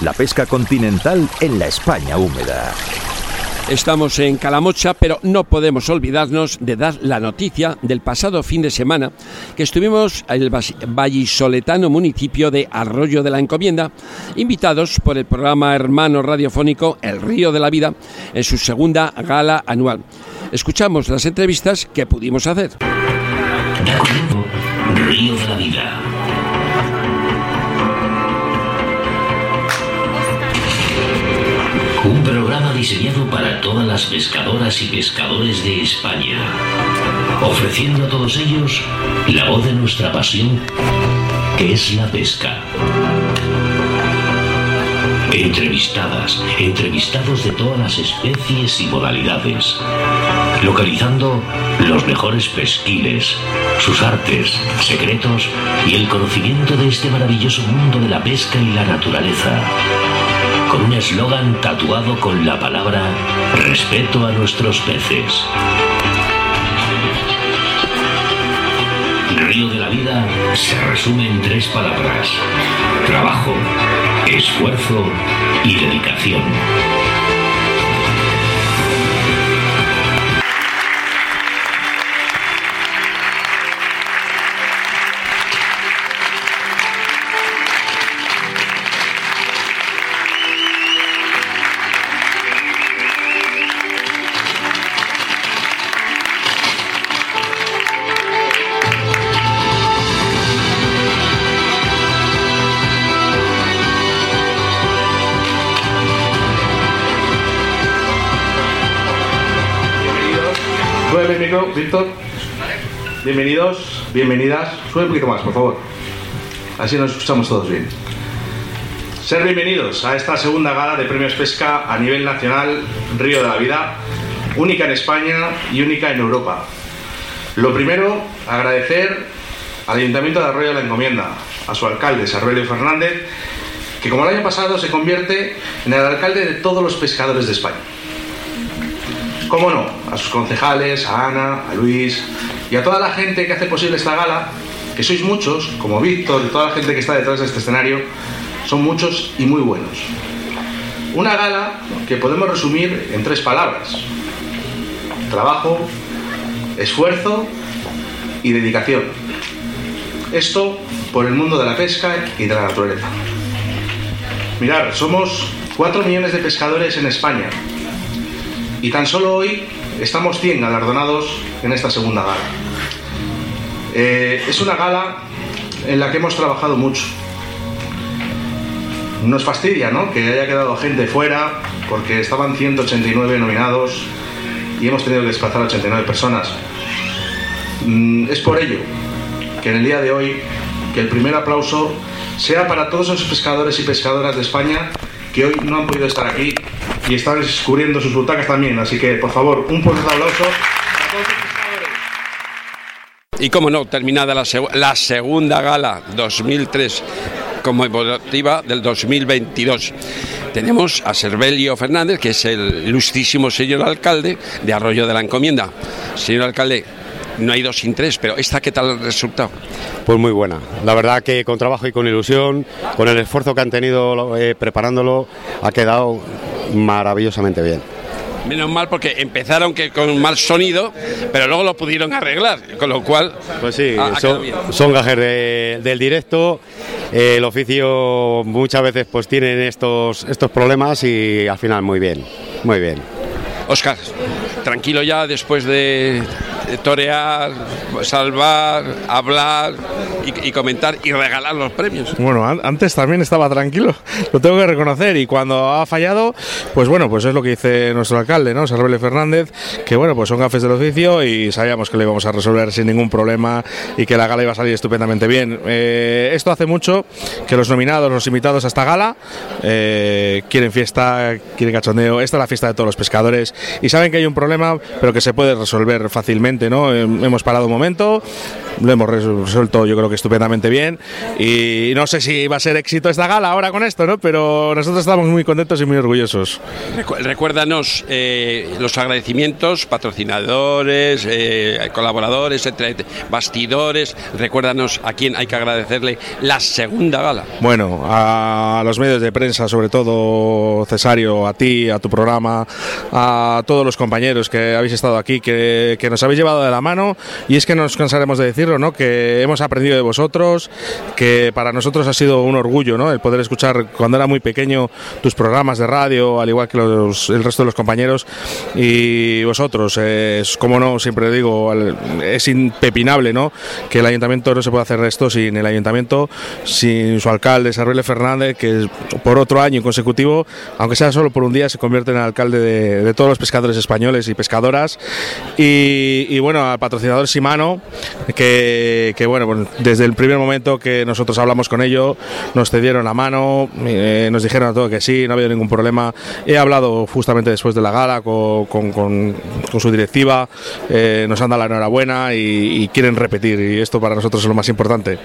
la pesca continental en la España húmeda. Estamos en Calamocha, pero no podemos olvidarnos de dar la noticia del pasado fin de semana que estuvimos en el vallisoletano municipio de Arroyo de la Encomienda, invitados por el programa hermano radiofónico El Río de la Vida en su segunda gala anual. Escuchamos las entrevistas que pudimos hacer. Río de la Vida. Diseñado para todas las pescadoras y pescadores de España, ofreciendo a todos ellos la voz de nuestra pasión, que es la pesca. Entrevistadas, entrevistados de todas las especies y modalidades, localizando los mejores pesquiles, sus artes, secretos y el conocimiento de este maravilloso mundo de la pesca y la naturaleza con un eslogan tatuado con la palabra respeto a nuestros peces. Río de la vida se resume en tres palabras. Trabajo, esfuerzo y dedicación. Víctor. Bienvenidos, bienvenidas. Sube un poquito más, por favor. Así nos escuchamos todos bien. Ser bienvenidos a esta segunda gala de premios pesca a nivel nacional Río de la Vida, única en España y única en Europa. Lo primero, agradecer al Ayuntamiento de Arroyo de la Encomienda, a su alcalde, Sarbelio Fernández, que como el año pasado se convierte en el alcalde de todos los pescadores de España. ¿Cómo no? A sus concejales, a Ana, a Luis y a toda la gente que hace posible esta gala, que sois muchos, como Víctor y toda la gente que está detrás de este escenario, son muchos y muy buenos. Una gala que podemos resumir en tres palabras. Trabajo, esfuerzo y dedicación. Esto por el mundo de la pesca y de la naturaleza. Mirar, somos 4 millones de pescadores en España y tan solo hoy estamos 100 galardonados en esta segunda gala. Eh, es una gala en la que hemos trabajado mucho. Nos fastidia ¿no? que haya quedado gente fuera porque estaban 189 nominados y hemos tenido que desplazar a 89 personas. Mm, es por ello que en el día de hoy que el primer aplauso sea para todos esos pescadores y pescadoras de España que hoy no han podido estar aquí y están descubriendo sus butacas también. Así que, por favor, un fuerte aplauso Y como no, terminada la, segunda gala 2003 como emotiva del 2022. Tenemos a Servelio Fernández, que es el ilustrísimo señor alcalde de Arroyo de la Encomienda. Señor alcalde, no hay dos sin tres, pero ¿esta qué tal el resultado? Pues muy buena. La verdad que con trabajo y con ilusión, con el esfuerzo que han tenido eh, preparándolo, ha quedado maravillosamente bien. Menos mal porque empezaron que con mal sonido, pero luego lo pudieron arreglar, con lo cual... Pues sí, son, gajes del directo, el oficio muchas veces pues tienen estos, estos problemas y al final muy bien, muy bien. Oscar, tranquilo ya después de torear, salvar, hablar y, comentar y regalar los premios. Bueno, antes también estaba tranquilo, lo tengo que reconocer y cuando ha fallado, pues bueno, pues es lo que dice nuestro alcalde, ¿no? Sarbele Fernández, que bueno, pues son gafes del oficio y sabíamos que lo íbamos a resolver sin ningún problema y que la gala iba a salir estupendamente bien. Eh, esto hace mucho que los nominados, los invitados a esta gala, eh, quieren fiesta, quieren cachondeo, esta es la fiesta de todos los pescadores y saben que hay un problema, pero que se puede resolver fácilmente ¿no? Hemos parado un momento, lo hemos resuelto yo creo que estupendamente bien y no sé si va a ser éxito esta gala ahora con esto, ¿no? Pero nosotros estamos muy contentos y muy orgullosos. Recuérdanos eh, los agradecimientos, patrocinadores, eh, colaboradores, bastidores. Recuérdanos a quién hay que agradecerle la segunda gala. Bueno, a los medios de prensa, sobre todo Cesario, a ti, a tu programa, a todos los compañeros que habéis estado aquí, que, que nos habéis llevado de la mano y es que nos cansaremos de decirlo, ¿no? Que hemos aprendido de vosotros, que para nosotros ha sido un orgullo, ¿no? El poder escuchar cuando era muy pequeño tus programas de radio, al igual que el resto de los compañeros y vosotros. Es como no, siempre digo, es impepinable, ¿no? Que el ayuntamiento no se puede hacer esto sin el ayuntamiento, sin su alcalde, Sarrile Fernández, que por otro año consecutivo, aunque sea solo por un día, se convierte en alcalde de, todos los pescadores españoles y pescadoras. Y, bueno, al patrocinador Simano, que, bueno, desde el primer momento que nosotros hablamos con ellos, nos cedieron la mano, eh, nos dijeron a todo que sí, no ha habido ningún problema. He hablado justamente después de la gala con, su directiva, eh, nos han dado la enhorabuena y quieren repetir, y esto para nosotros es lo más importante.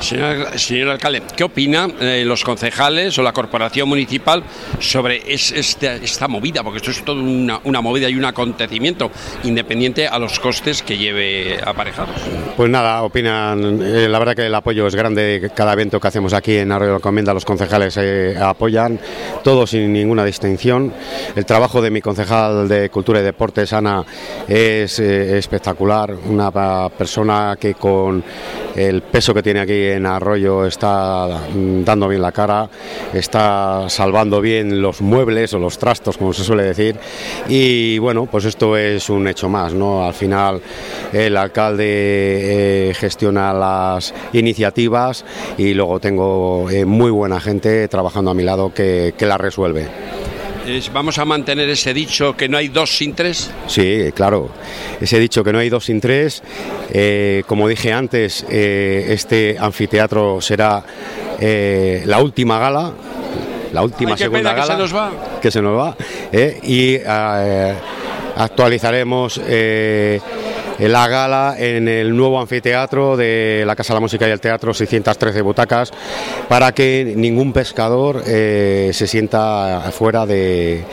Señor, alcalde, ¿qué opinan eh, los concejales o la corporación municipal sobre este, esta movida? Porque esto es toda una, movida y un acontecimiento independiente a los costes que lleve aparejados. Pues nada, opinan, eh, la verdad que el apoyo es grande, cada evento que hacemos aquí en Arroyo de Comienda los concejales eh, apoyan, todos sin ninguna distinción. El trabajo de mi concejal de Cultura y Deportes, Ana, es espectacular, una persona que con el peso que tiene aquí en Arroyo está mm, dando bien la cara, está salvando bien los muebles o los trastos, como se suele decir, y bueno, pues esto es un hecho más, ¿no? Al final el alcalde eh, gestiona las iniciativas y luego tengo eh, muy buena gente trabajando a mi lado que la resuelve. ¿Vamos a mantener ese dicho que no hay dos sin tres? Sí, claro. Ese dicho que no hay dos sin tres. Eh, como dije antes, eh, este anfiteatro será eh, la última gala, la última segunda gala. Que se nos va. Que se nos va. y actualizaremos la gala en el nuevo anfiteatro de la Casa de la Música y el Teatro, 613 butacas, para que ningún pescador eh, se sienta fuera de,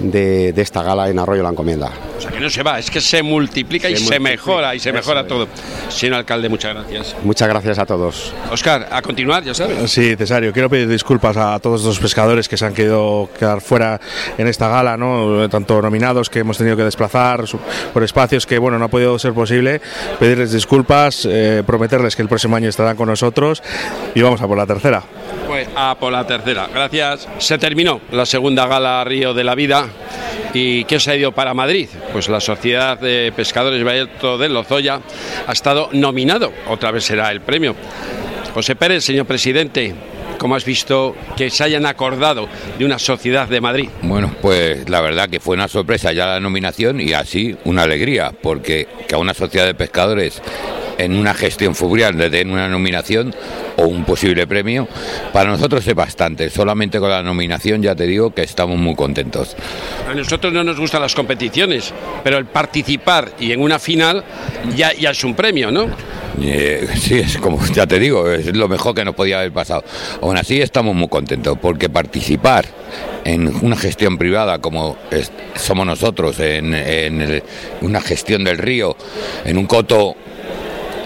de, esta gala en Arroyo la Encomienda. O sea que no se va, es que se multiplica y se mejora y se mejora todo. Señor alcalde, muchas gracias. Muchas gracias a todos. Oscar, a continuar, ya sabes. Sí, Cesario, quiero pedir disculpas a todos los pescadores que se han querido quedar fuera en esta gala, ¿no? tanto nominados que hemos tenido que desplazar por espacios que bueno no ha podido ser posible. Pedirles disculpas, eh, prometerles que el próximo año estarán con nosotros y vamos a por la tercera. Pues a por la tercera. Gracias. Se terminó la segunda gala Río de la Vida. ¿Y qué se ha ido para Madrid? Pues la Sociedad de Pescadores Valleto de Lozoya ha estado nominado, otra vez será el premio. José Pérez, señor presidente, ¿cómo has visto que se hayan acordado de una sociedad de Madrid? Bueno, pues la verdad que fue una sorpresa ya la nominación y así una alegría, porque que a una sociedad de pescadores en una gestión fluvial de tener una nominación o un posible premio, para nosotros es bastante. Solamente con la nominación ya te digo que estamos muy contentos. A nosotros no nos gustan las competiciones, pero el participar y en una final ya, ya es un premio, ¿no? Eh, sí, es como ya te digo, es lo mejor que nos podía haber pasado. Aún así estamos muy contentos porque participar en una gestión privada como somos nosotros, en, una gestión del río, en un coto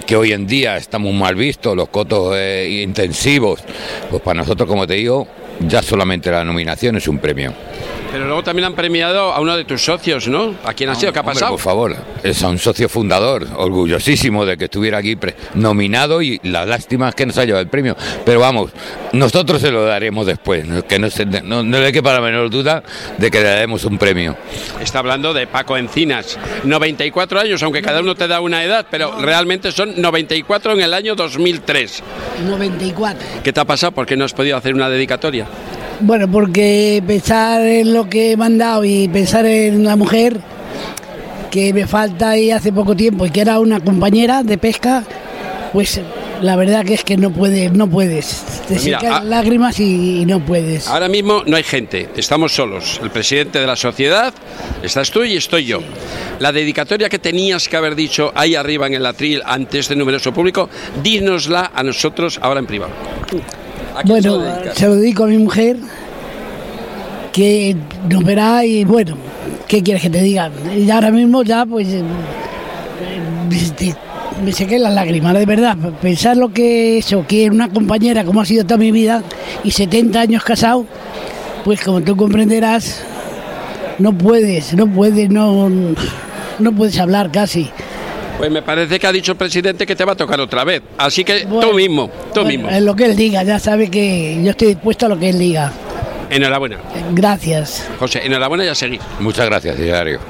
que hoy en día está muy mal visto, los cotos eh, intensivos, pues para nosotros, como te digo, ya solamente la nominación es un premio. Pero luego también han premiado a uno de tus socios, ¿no? ¿A quién ha sido? ¿Qué ha pasado? por favor, es a un socio fundador, orgullosísimo de que estuviera aquí nominado y la lástima es que nos ha llevado el premio. Pero vamos, nosotros se lo daremos después, que no, se, no, no le quepa la menor duda de que le daremos un premio. Está hablando de Paco Encinas, 94 años, aunque cada uno te da una edad, pero realmente son 94 en el año 2003. 94. ¿Qué te ha pasado? ¿Por qué no has podido hacer una dedicatoria? Bueno, porque pensar en lo que he mandado y pensar en una mujer que me falta ahí hace poco tiempo y que era una compañera de pesca, pues la verdad que es que no puedes, no puedes. Te Pues mira, lágrimas y, y no puedes. Ahora mismo no hay gente, estamos solos. El presidente de la sociedad, estás tú y estoy yo. La dedicatoria que tenías que haber dicho ahí arriba en el atril ante este numeroso público, dínosla a nosotros ahora en privado. ¿A quién se lo Bueno, se lo dedico a mi mujer, que nos verá y bueno, ¿qué quieres que te diga? Y ahora mismo ya pues eh, me sequé las lágrimas, de verdad. Pensar lo que eso, que una compañera como ha sido toda mi vida y 70 años casado, pues como tú comprenderás, no puedes, no puedes, no, no puedes hablar casi. Pues me parece que ha dicho el presidente que te va a tocar otra vez. Así que tú mismo, tú bueno, mismo. Es lo que él diga, ya sabe que yo estoy dispuesto a lo que él diga. Enhorabuena. Gracias. José, enhorabuena y a seguir. Muchas gracias, Hilario.